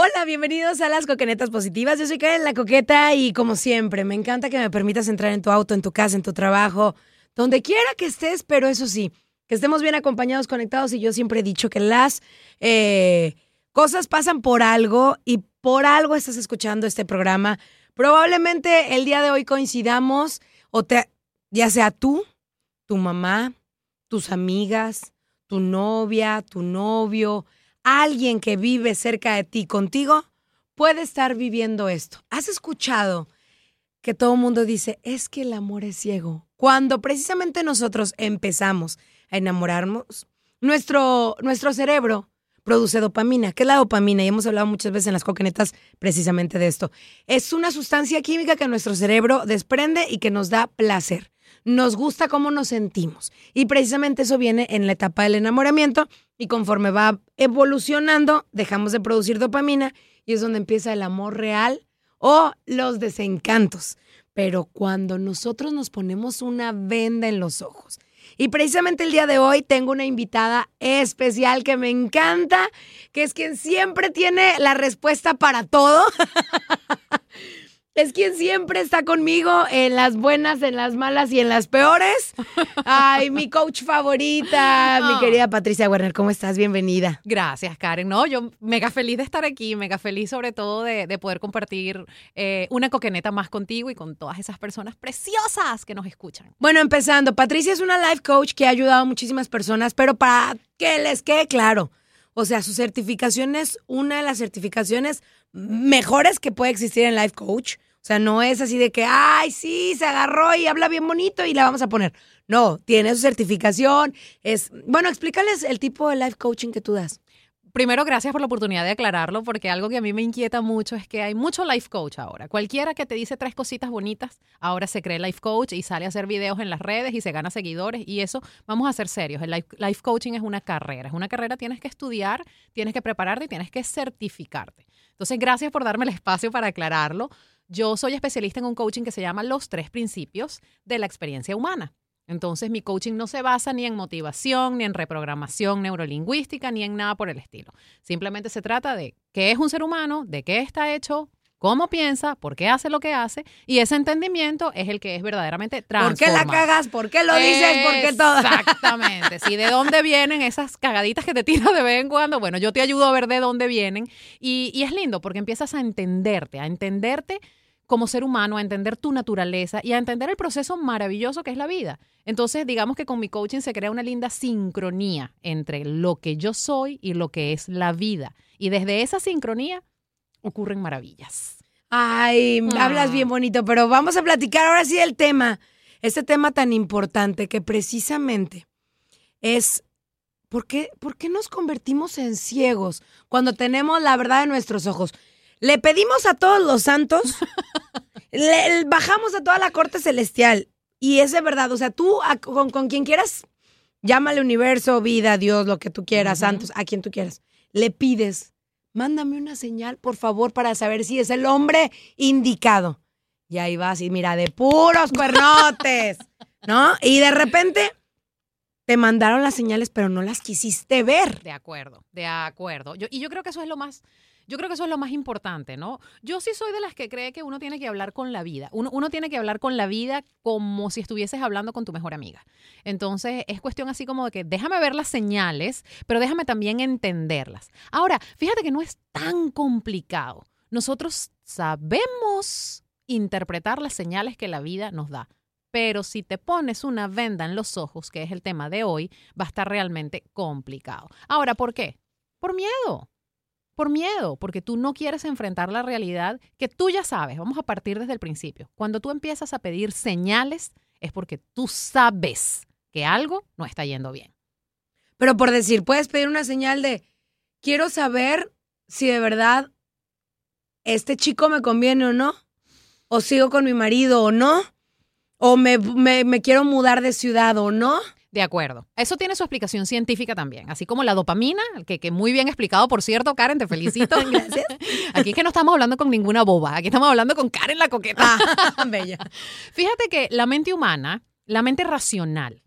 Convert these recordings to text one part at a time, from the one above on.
Hola, bienvenidos a las Coquenetas Positivas. Yo soy Karen La Coqueta y como siempre, me encanta que me permitas entrar en tu auto, en tu casa, en tu trabajo, donde quiera que estés, pero eso sí, que estemos bien acompañados, conectados y yo siempre he dicho que las eh, cosas pasan por algo y por algo estás escuchando este programa. Probablemente el día de hoy coincidamos, o te, ya sea tú, tu mamá, tus amigas, tu novia, tu novio, alguien que vive cerca de ti, contigo, puede estar viviendo esto. ¿Has escuchado que todo el mundo dice, es que el amor es ciego? Cuando precisamente nosotros empezamos a enamorarnos, nuestro, nuestro cerebro produce dopamina. ¿Qué es la dopamina? Y hemos hablado muchas veces en las coquenetas precisamente de esto. Es una sustancia química que nuestro cerebro desprende y que nos da placer. Nos gusta cómo nos sentimos. Y precisamente eso viene en la etapa del enamoramiento y conforme va evolucionando, dejamos de producir dopamina y es donde empieza el amor real o los desencantos. Pero cuando nosotros nos ponemos una venda en los ojos, y precisamente el día de hoy tengo una invitada especial que me encanta, que es quien siempre tiene la respuesta para todo. Es quien siempre está conmigo en las buenas, en las malas y en las peores. Ay, mi coach favorita, mi querida Patricia Werner, ¿cómo estás? Bienvenida. Gracias, Karen. No, yo mega feliz de estar aquí, mega feliz sobre todo de, de poder compartir eh, una coqueneta más contigo y con todas esas personas preciosas que nos escuchan. Bueno, empezando, Patricia es una life coach que ha ayudado a muchísimas personas, pero para que les quede claro, o sea, su certificación es una de las certificaciones mejores que puede existir en life coach. Sea, no es así de que, ay, sí, se agarró y habla bien bonito y la vamos a poner. No, tiene su certificación. Es, bueno, explícales el tipo de life coaching que tú das. Primero, gracias por la oportunidad de aclararlo, porque algo que a mí me inquieta mucho es que hay mucho life coach ahora. Cualquiera que te dice tres cositas bonitas, ahora se cree life coach y sale a hacer videos en las redes y se gana seguidores. Y eso, vamos a ser serios, el life, life coaching es una carrera. Es una carrera, tienes que estudiar, tienes que prepararte y tienes que certificarte. Entonces, gracias por darme el espacio para aclararlo. Yo soy especialista en un coaching que se llama Los Tres Principios de la Experiencia Humana. Entonces mi coaching no se basa ni en motivación, ni en reprogramación neurolingüística, ni en nada por el estilo. Simplemente se trata de qué es un ser humano, de qué está hecho, cómo piensa, por qué hace lo que hace, y ese entendimiento es el que es verdaderamente transformador. ¿Por qué la cagas? ¿Por qué lo dices? ¿Por qué todo? Exactamente. sí, de dónde vienen esas cagaditas que te tiras de vez en cuando. Bueno, yo te ayudo a ver de dónde vienen. Y, y es lindo porque empiezas a entenderte, a entenderte como ser humano, a entender tu naturaleza y a entender el proceso maravilloso que es la vida. Entonces, digamos que con mi coaching se crea una linda sincronía entre lo que yo soy y lo que es la vida. Y desde esa sincronía ocurren maravillas. Ay, Ah. hablas bien bonito, pero vamos a platicar ahora sí del tema. Este tema tan importante que precisamente es ¿por qué, por qué nos convertimos en ciegos cuando tenemos la verdad en nuestros ojos? Le pedimos a todos los santos, le, bajamos a toda la corte celestial y es de verdad, o sea, tú a- con, con quien quieras, llámale universo, vida, Dios, lo que tú quieras, santos, a quien tú quieras, le pides, mándame una señal, por favor, para saber si es el hombre indicado. Y ahí vas y mira, de puros cuernotes, ¿no? Y de repente te mandaron las señales, pero no las quisiste ver. De acuerdo, de acuerdo. Yo, y yo creo que eso es lo más, yo creo que eso es lo más importante, ¿no? Yo sí soy de las que cree que uno tiene que hablar con la vida. Uno, uno tiene que hablar con la vida como si estuvieses hablando con tu mejor amiga. Entonces, es cuestión así como de que déjame ver las señales, pero déjame también entenderlas. Ahora, fíjate que no es tan complicado. Nosotros sabemos interpretar las señales que la vida nos da. Pero si te pones una venda en los ojos, que es el tema de hoy, va a estar realmente complicado. Ahora, ¿por qué? Por miedo. Por miedo, porque tú no quieres enfrentar la realidad que tú ya sabes. Vamos a partir desde el principio. Cuando tú empiezas a pedir señales, es porque tú sabes que algo no está yendo bien. Pero por decir, puedes pedir una señal de, quiero saber si de verdad este chico me conviene o no, o sigo con mi marido o no, o me, me- quiero mudar de ciudad o no. De acuerdo. Eso tiene su explicación científica también, así como la dopamina, que, que muy bien explicado, por cierto, Karen, te felicito. Gracias. Aquí es que no estamos hablando con ninguna boba, aquí estamos hablando con Karen la coqueta. Ah, bella. Fíjate que la mente humana, la mente racional,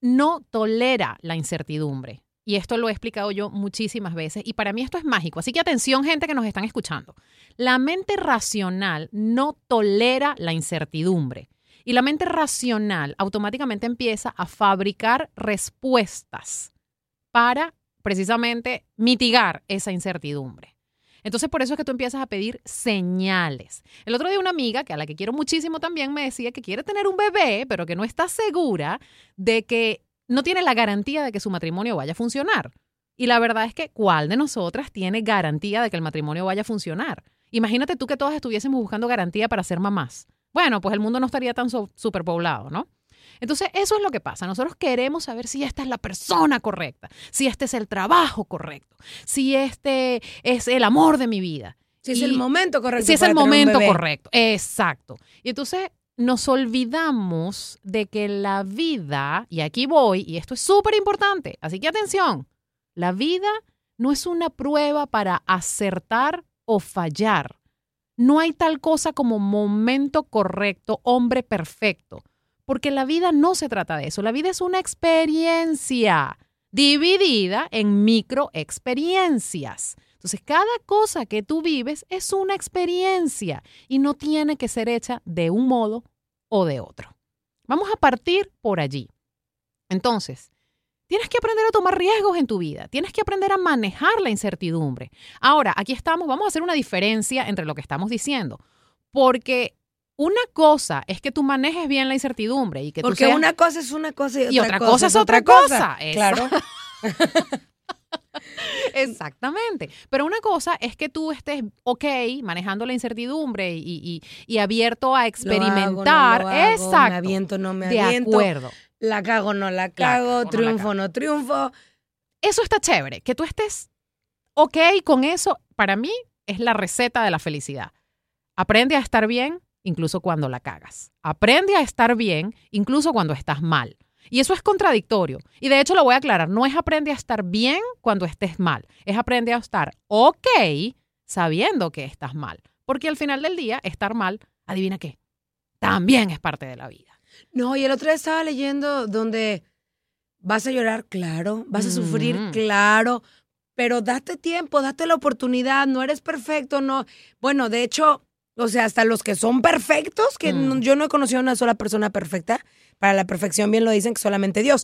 no tolera la incertidumbre. Y esto lo he explicado yo muchísimas veces y para mí esto es mágico. Así que atención gente que nos están escuchando. La mente racional no tolera la incertidumbre. Y la mente racional automáticamente empieza a fabricar respuestas para precisamente mitigar esa incertidumbre. Entonces, por eso es que tú empiezas a pedir señales. El otro día una amiga, que a la que quiero muchísimo también, me decía que quiere tener un bebé, pero que no está segura de que no tiene la garantía de que su matrimonio vaya a funcionar. Y la verdad es que, ¿cuál de nosotras tiene garantía de que el matrimonio vaya a funcionar? Imagínate tú que todas estuviésemos buscando garantía para ser mamás. Bueno, pues el mundo no estaría tan so- superpoblado, ¿no? Entonces, eso es lo que pasa. Nosotros queremos saber si esta es la persona correcta, si este es el trabajo correcto, si este es el amor de mi vida. Si es el momento correcto. Si es el momento correcto. Exacto. Y entonces nos olvidamos de que la vida, y aquí voy, y esto es súper importante, así que atención, la vida no es una prueba para acertar o fallar. No hay tal cosa como momento correcto, hombre perfecto, porque la vida no se trata de eso. La vida es una experiencia dividida en microexperiencias. Entonces, cada cosa que tú vives es una experiencia y no tiene que ser hecha de un modo o de otro. Vamos a partir por allí. Entonces, tienes que aprender a tomar riesgos en tu vida, tienes que aprender a manejar la incertidumbre. Ahora, aquí estamos, vamos a hacer una diferencia entre lo que estamos diciendo, porque una cosa es que tú manejes bien la incertidumbre y que tú Porque seas- una cosa es una cosa y otra, y otra cosa es otra cosa. Claro. Exactamente. Pero una cosa es que tú estés ok manejando la incertidumbre y, y- y abierto a Lo hago, experimentar. no lo hago, Exacto. Me aviento, no me de aviento. acuerdo. La cago, no la cago. no la triunfo, cago. no triunfo. Eso está chévere. Que tú estés ok con eso, para mí es la receta de la felicidad. Aprende a estar bien incluso cuando la cagas. Aprende a estar bien incluso cuando estás mal. Y eso es contradictorio. Y de hecho lo voy a aclarar. No es aprende a estar bien cuando estés mal. Es aprende a estar ok sabiendo que estás mal. Porque al final del día, estar mal, adivina qué, también es parte de la vida. No, y el otro día estaba leyendo donde vas a llorar, claro, vas a sufrir, Ujú. claro, pero date tiempo, date la oportunidad, no eres perfecto, no. Bueno, de hecho, o sea, hasta los que son perfectos, que Mm. no- yo no he conocido a una sola persona perfecta, para la perfección bien lo dicen que solamente Dios.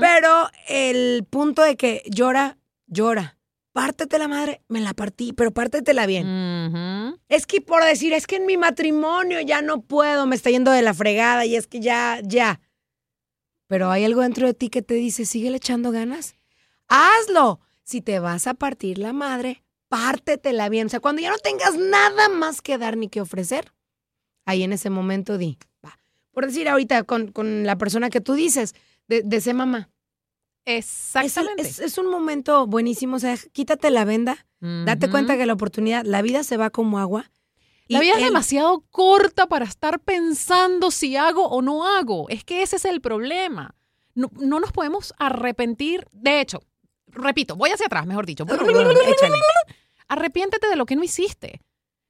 Pero el punto de que llora, llora. Pártete la madre, me la partí, pero pártetela bien. Es que por decir, es que en mi matrimonio ya no puedo, me está yendo de la fregada y es que ya, ya. Pero hay algo dentro de ti que te dice, sigue echando ganas. Hazlo. Si te vas a partir la madre, pártetela bien. O sea, cuando ya no tengas nada más que dar ni que ofrecer, ahí en ese momento di, va. Por decir ahorita con, con la persona que tú dices, de, de ser mamá. Exactamente. es- es un momento buenísimo. O sea, quítate la venda, date cuenta que la oportunidad, la vida se va como agua. La vida es demasiado corta para estar pensando si hago o no hago. Es que ese es el problema. No, no nos podemos arrepentir. De hecho, repito, voy hacia atrás, mejor dicho. Arrepiéntete de lo que no hiciste.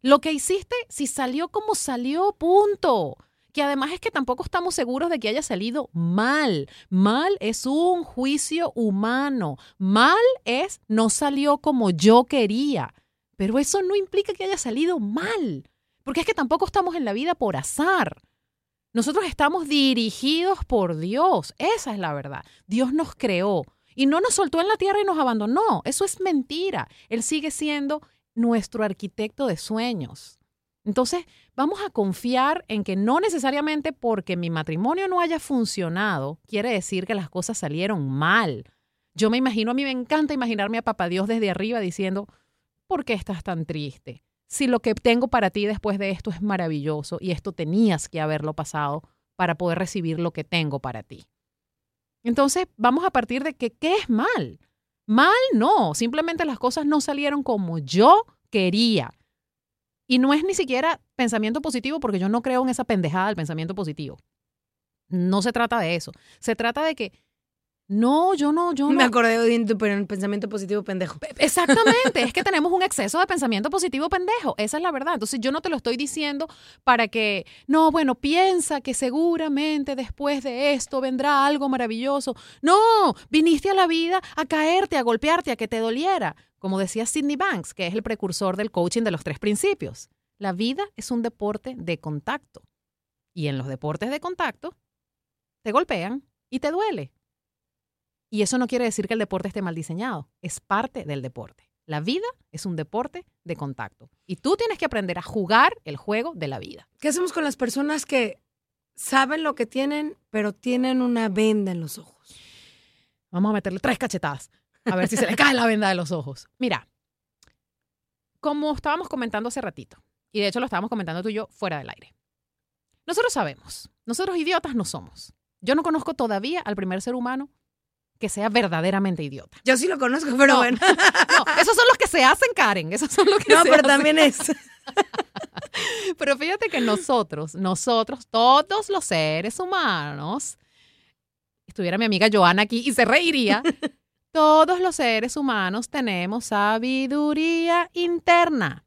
Lo que hiciste, si salió como salió, punto. Que además es que tampoco estamos seguros de que haya salido mal. Mal es un juicio humano. Mal es no salió como yo quería. Pero eso no implica que haya salido mal. Porque es que tampoco estamos en la vida por azar. Nosotros estamos dirigidos por Dios. Esa es la verdad. Dios nos creó y no nos soltó en la tierra y nos abandonó. Eso es mentira. Él sigue siendo nuestro arquitecto de sueños. Entonces, vamos a confiar en que no necesariamente porque mi matrimonio no haya funcionado, quiere decir que las cosas salieron mal. Yo me imagino, a mí me encanta imaginarme a Papá Dios desde arriba diciendo, ¿por qué estás tan triste? Si lo que tengo para ti después de esto es maravilloso y esto tenías que haberlo pasado para poder recibir lo que tengo para ti. Entonces, vamos a partir de que, ¿qué es mal? Mal no, simplemente las cosas no salieron como yo quería. Y no es ni siquiera pensamiento positivo porque yo no creo en esa pendejada del pensamiento positivo. No se trata de eso. Se trata de que, no, yo no, yo no. Me acordé de un pensamiento positivo pendejo. Exactamente, es que tenemos un exceso de pensamiento positivo pendejo, esa es la verdad. Entonces yo no te lo estoy diciendo para que, no, bueno, piensa que seguramente después de esto vendrá algo maravilloso. No, viniste a la vida a caerte, a golpearte, a que te doliera. Como decía Sidney Banks, que es el precursor del coaching de los tres principios. La vida es un deporte de contacto. Y en los deportes de contacto, te golpean y te duele. Y eso no quiere decir que el deporte esté mal diseñado, es parte del deporte. La vida es un deporte de contacto y tú tienes que aprender a jugar el juego de la vida. ¿Qué hacemos con las personas que saben lo que tienen, pero tienen una venda en los ojos? Vamos a meterle tres cachetadas a ver si se le cae la venda de los ojos. Mira, como estábamos comentando hace ratito, y de hecho lo estábamos comentando tú y yo fuera del aire. Nosotros sabemos, nosotros idiotas no somos. Yo no conozco todavía al primer ser humano que sea verdaderamente idiota. Yo sí lo conozco, pero No. bueno. No, esos son los que se hacen, Karen. Esos son los que No, se pero hacen. también es. Pero fíjate que nosotros, nosotros, todos los seres humanos, estuviera mi amiga Joana aquí y se reiría, todos los seres humanos tenemos sabiduría interna.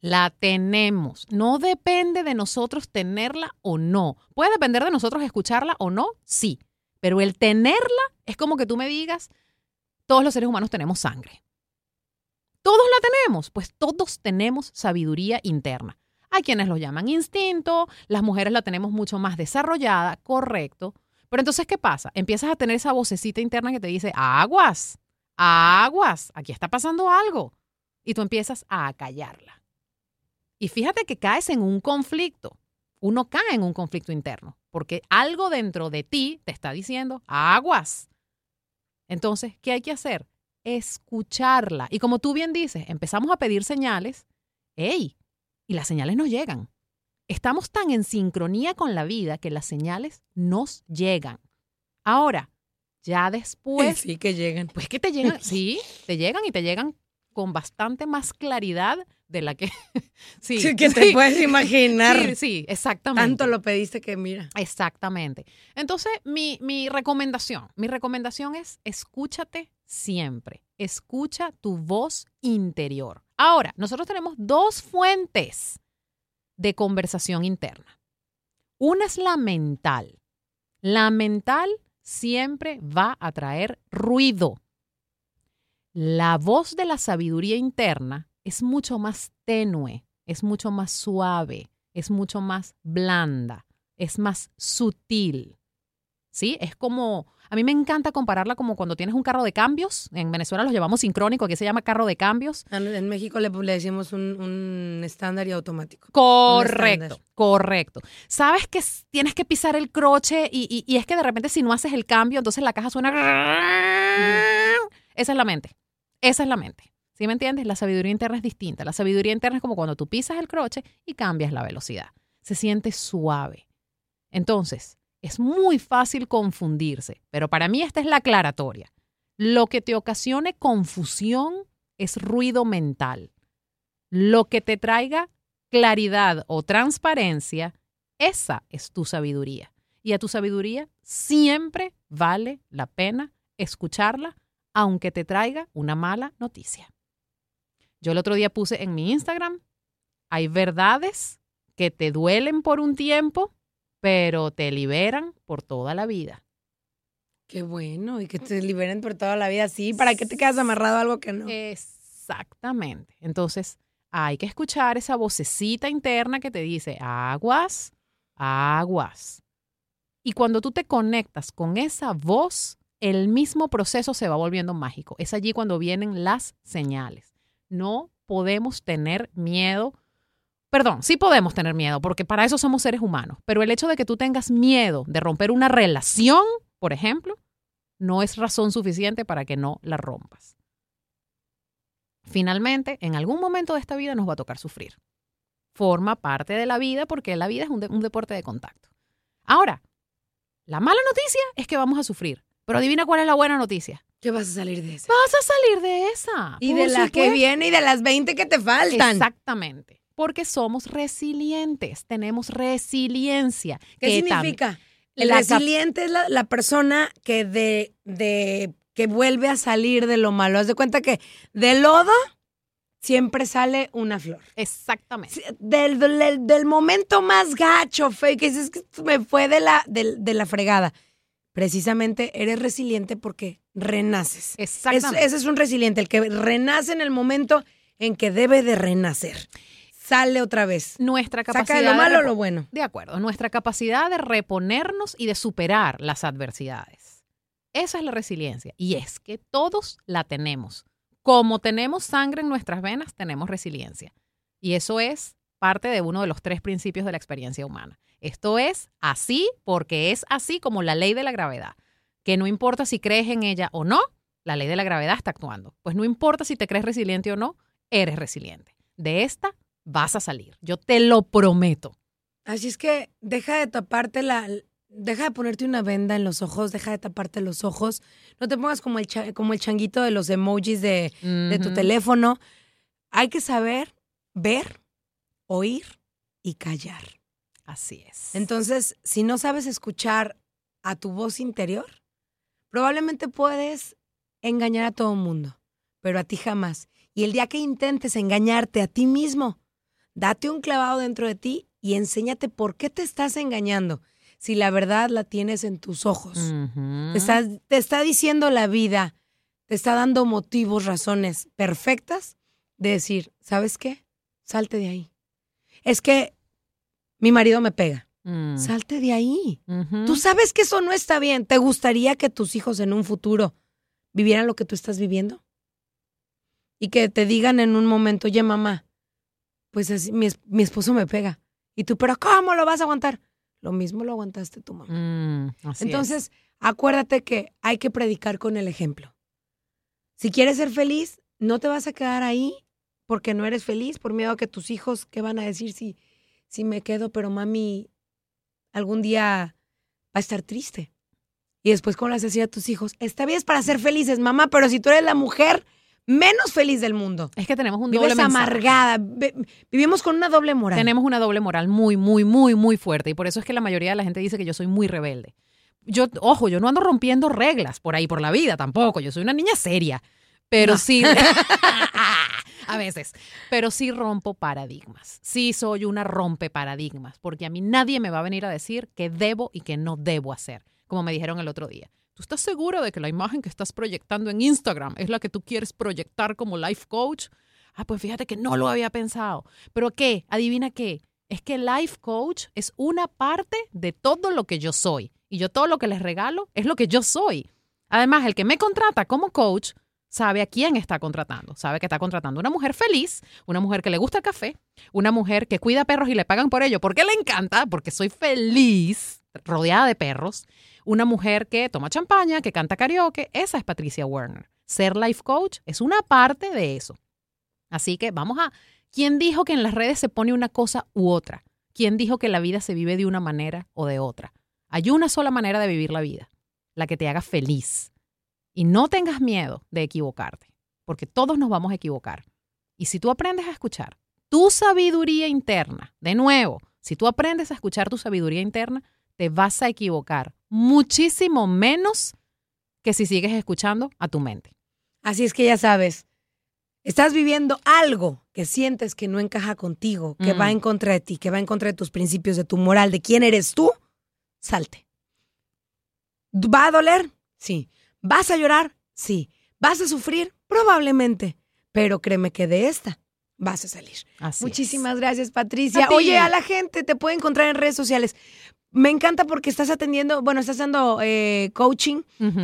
La tenemos. No depende de nosotros tenerla o no. Puede depender de nosotros escucharla o no, sí. Pero el tenerla es como que tú me digas, todos los seres humanos tenemos sangre. Todos la tenemos, pues todos tenemos sabiduría interna. Hay quienes lo llaman instinto, las mujeres la tenemos mucho más desarrollada, correcto. Pero entonces, ¿qué pasa? Empiezas a tener esa vocecita interna que te dice, aguas, aguas, aquí está pasando algo. Y tú empiezas a callarla. Y fíjate que caes en un conflicto. Uno cae en un conflicto interno, porque algo dentro de ti te está diciendo, aguas. Entonces, ¿qué hay que hacer? Escucharla. Y como tú bien dices, empezamos a pedir señales, ¡ey! Y las señales nos llegan. Estamos tan en sincronía con la vida que las señales nos llegan. Ahora, ya después, sí que llegan. pues que te llegan, sí, te llegan y te llegan con bastante más claridad de la que... sí, Sí, que te sí, puedes imaginar. Sí, sí, exactamente. Tanto lo pediste que mira. Exactamente. Entonces, mi, mi recomendación, mi recomendación es escúchate siempre. Escucha tu voz interior. Ahora, nosotros tenemos dos fuentes de conversación interna. Una es la mental. La mental siempre va a traer ruido. La voz de la sabiduría interna es mucho más tenue, es mucho más suave, es mucho más blanda, es más sutil. ¿sí? Es como, a mí me encanta compararla como cuando tienes un carro de cambios. En Venezuela los llevamos sincrónico, aquí se llama carro de cambios. En, en México le, le decimos un, un estándar y automático. Correcto, correcto. Sabes que tienes que pisar el croche y, y- y es que de repente si no haces el cambio, entonces la caja suena... Esa es la mente. Esa es la mente. ¿Sí me entiendes? La sabiduría interna es distinta. La sabiduría interna es como cuando tú pisas el croche y cambias la velocidad. Se siente suave. Entonces, es muy fácil confundirse, pero para mí esta es la aclaratoria. Lo que te ocasione confusión es ruido mental. Lo que te traiga claridad o transparencia, esa es tu sabiduría. Y a tu sabiduría siempre vale la pena escucharla, aunque te traiga una mala noticia. Yo el otro día puse en mi Instagram, hay verdades que te duelen por un tiempo, pero te liberan por toda la vida. Qué bueno, y que te liberen por toda la vida. Sí, ¿para qué te quedas amarrado a algo que no? Exactamente. Entonces, hay que escuchar esa vocecita interna que te dice, aguas, aguas. Y cuando tú te conectas con esa voz, el mismo proceso se va volviendo mágico. Es allí cuando vienen las señales. No podemos tener miedo. Perdón, sí podemos tener miedo, porque para eso somos seres humanos. Pero el hecho de que tú tengas miedo de romper una relación, por ejemplo, no es razón suficiente para que no la rompas. Finalmente, en algún momento de esta vida nos va a tocar sufrir. Forma parte de la vida porque la vida es un, de- un deporte de contacto. Ahora, la mala noticia es que vamos a sufrir. Pero adivina cuál es la buena noticia. ¿Qué vas a salir de esa? Vas a salir de esa. Y de la que viene y de las 20 que te faltan. Exactamente. Porque somos resilientes, tenemos resiliencia. ¿Qué que significa? El la resiliente es la, la persona que de, de que vuelve a salir de lo malo. Haz de cuenta que del lodo siempre sale una flor. Exactamente. Del, del, del momento más gacho, feo, que dices que me fue de la, de, la fregada. Precisamente eres resiliente porque renaces. Es- Exactamente. ese es un resiliente, el que renace en el momento en que debe de renacer. Sale otra vez. Nuestra capacidad Saca de lo de malo repo- lo bueno. De acuerdo, nuestra capacidad de reponernos y de superar las adversidades. Esa es la resiliencia. Y es que todos la tenemos. Como tenemos sangre en nuestras venas, tenemos resiliencia. Y eso es parte de uno de los tres principios de la experiencia humana. Esto es así porque es así como la ley de la gravedad. Que no importa si crees en ella o no, la ley de la gravedad está actuando. Pues no importa si te crees resiliente o no, eres resiliente. De esta vas a salir. Yo te lo prometo. Así es que deja de taparte la. Deja de ponerte una venda en los ojos, deja de taparte los ojos. No te pongas como el, como el changuito de los emojis de, de tu teléfono. Hay que saber ver, oír y callar. Así es. Entonces, si no sabes escuchar a tu voz interior, probablemente puedes engañar a todo el mundo, pero a ti jamás. Y el día que intentes engañarte a ti mismo, date un clavado dentro de ti y enséñate por qué te estás engañando. Si la verdad la tienes en tus ojos, te está diciendo la vida, te está dando motivos, razones perfectas de decir, ¿sabes qué? Salte de ahí. Es que mi marido me pega. Mm. Salte de ahí. Tú sabes que eso no está bien. ¿Te gustaría que tus hijos en un futuro vivieran lo que tú estás viviendo? Y que te digan en un momento, oye mamá, pues así, mi, mi esposo me pega. Y tú, pero ¿cómo lo vas a aguantar? Lo mismo lo aguantaste tu mamá. Mm, es. Entonces, acuérdate que hay que predicar con el ejemplo. Si quieres ser feliz, no te vas a quedar ahí porque no eres feliz por miedo a que tus hijos, ¿qué van a decir si, si me quedo? Pero mami, algún día va a estar triste. Y después, ¿cómo le vas a decir a tus hijos? Está bien es para ser felices, mamá, pero si tú eres la mujer menos feliz del mundo, es que tenemos un vives doble mensaje. amargada, vivimos con una doble moral. Tenemos una doble moral muy, muy, muy, muy fuerte. Y por eso es que la mayoría de la gente dice que yo soy muy rebelde. Yo, ojo, yo no ando rompiendo reglas por ahí por la vida tampoco. Yo soy una niña seria. Pero No. sí. a veces. Pero sí rompo paradigmas. Sí soy una rompe paradigmas. Porque a mí nadie me va a venir a decir qué debo y qué no debo hacer. Como me dijeron el otro día. ¿Tú estás seguro de que la imagen que estás proyectando en Instagram es la que tú quieres proyectar como life coach? Ah, pues fíjate que no lo había pensado. ¿Pero qué? Adivina qué. Es que life coach es una parte de todo lo que yo soy. Y yo todo lo que les regalo es lo que yo soy. Además, el que me contrata como coach sabe a quién está contratando. Sabe que está contratando una mujer feliz, una mujer que le gusta el café, una mujer que cuida perros y le pagan por ello porque le encanta, porque soy feliz rodeada de perros, una mujer que toma champaña, que canta karaoke. Esa es Patricia Werner. Ser life coach es una parte de eso. Así que vamos a... ¿Quién dijo que en las redes se pone una cosa u otra? ¿Quién dijo que la vida se vive de una manera o de otra? Hay una sola manera de vivir la vida, la que te haga feliz. Y no tengas miedo de equivocarte, porque todos nos vamos a equivocar. Y si tú aprendes a escuchar tu sabiduría interna, de nuevo, si tú aprendes a escuchar tu sabiduría interna, te vas a equivocar muchísimo menos que si sigues escuchando a tu mente. Así es que ya sabes, estás viviendo algo que sientes que no encaja contigo, que va Mm. en contra de ti, que va en contra de tus principios, de tu moral, de quién eres tú, salte. ¿Va a doler? Sí. ¿Vas a llorar? Sí. ¿Vas a sufrir? Probablemente. Pero créeme que de esta vas a salir. Así Muchísimas gracias, Patricia. A. Oye, a la gente te puede encontrar en redes sociales. Me encanta porque estás atendiendo, bueno, estás dando eh, coaching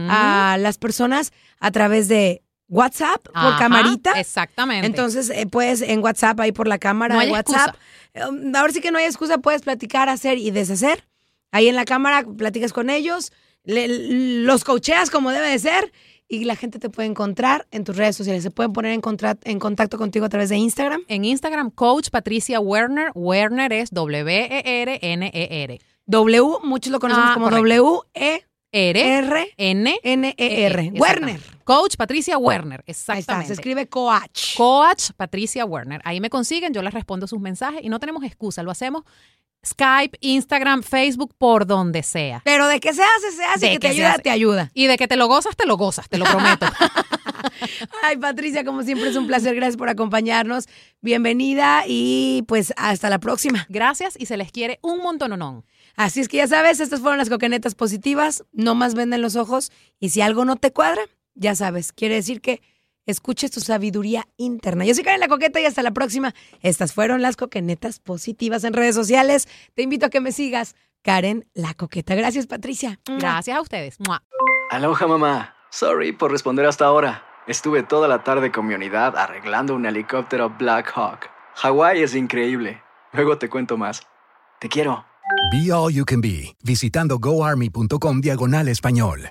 a las personas a través de WhatsApp, por Ajá, camarita. Exactamente. Entonces, eh, puedes en WhatsApp, ahí por la cámara No hay WhatsApp. Um, ahora sí que no hay excusa, puedes platicar, hacer y deshacer. Ahí en la cámara platicas con ellos, le- los coacheas como debe de ser y la gente te puede encontrar en tus redes sociales. Se pueden poner en, en contacto contigo a través de Instagram. en Instagram, Coach Patricia Werner. Werner es E W-E-R-N-E-R. W, muchos lo conocemos Ah, como correcto. W-E-R-N-E-R. R-N. Werner. Coach Patricia Werner, Ahí está, exactamente. se escribe coach. Coach Patricia Werner. Ahí me consiguen, yo les respondo sus mensajes y no tenemos excusa, lo hacemos Skype, Instagram, Facebook, por donde sea. Pero de que se hace, se hace, De que te que ayuda, hace. te ayuda. Y de que te lo gozas, te lo gozas, te lo prometo. Ay, Patricia, como siempre es un placer. Gracias por acompañarnos. Bienvenida y pues hasta la próxima. Gracias y se les quiere un montononón. Así es que ya sabes, estas fueron las coquenetas positivas. No más venden los ojos. Y si algo no te cuadra, ya sabes, quiere decir que escuches tu sabiduría interna. Yo soy Karen La Coqueta y hasta la próxima. Estas fueron las coquenetas positivas en redes sociales. Te invito a que me sigas, Karen La Coqueta. Gracias, Patricia. Gracias a ustedes. Aloha mamá. Sorry por responder hasta ahora. Estuve toda la tarde con mi unidad arreglando un helicóptero Black Hawk. Hawái es increíble. Luego te cuento más. Te quiero. Be All You Can Be, visitando goarmy.com diagonal español.